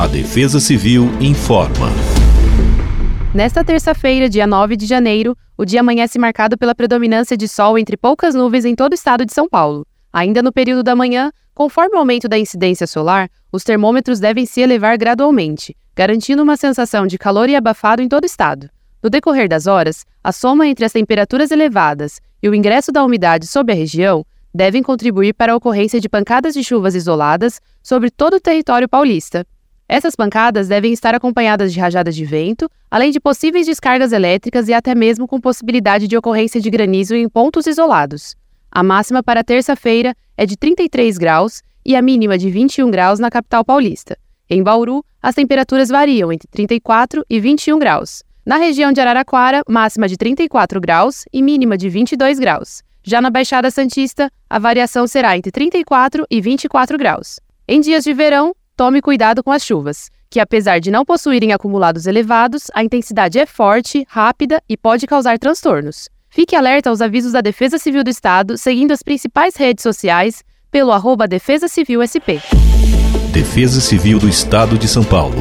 A Defesa Civil informa. Nesta terça-feira, dia 9 de janeiro, o dia amanhece marcado pela predominância de sol entre poucas nuvens em todo o estado de São Paulo. Ainda no período da manhã, conforme o aumento da incidência solar, os termômetros devem se elevar gradualmente, garantindo uma sensação de calor e abafado em todo o estado. No decorrer das horas, a soma entre as temperaturas elevadas e o ingresso da umidade sobre a região devem contribuir para a ocorrência de pancadas de chuvas isoladas sobre todo o território paulista. Essas pancadas devem estar acompanhadas de rajadas de vento, além de possíveis descargas elétricas e até mesmo com possibilidade de ocorrência de granizo em pontos isolados. A máxima para terça-feira é de 33 graus e a mínima de 21 graus na capital paulista. Em Bauru, as temperaturas variam entre 34 e 21 graus. Na região de Araraquara, máxima de 34 graus e mínima de 22 graus. Já na Baixada Santista, a variação será entre 34 e 24 graus. Em dias de verão, tome cuidado com as chuvas, que apesar de não possuírem acumulados elevados, a intensidade é forte, rápida e pode causar transtornos. Fique alerta aos avisos da Defesa Civil do Estado, seguindo as principais redes sociais pelo arroba Defesa Civil SP. Defesa Civil do Estado de São Paulo.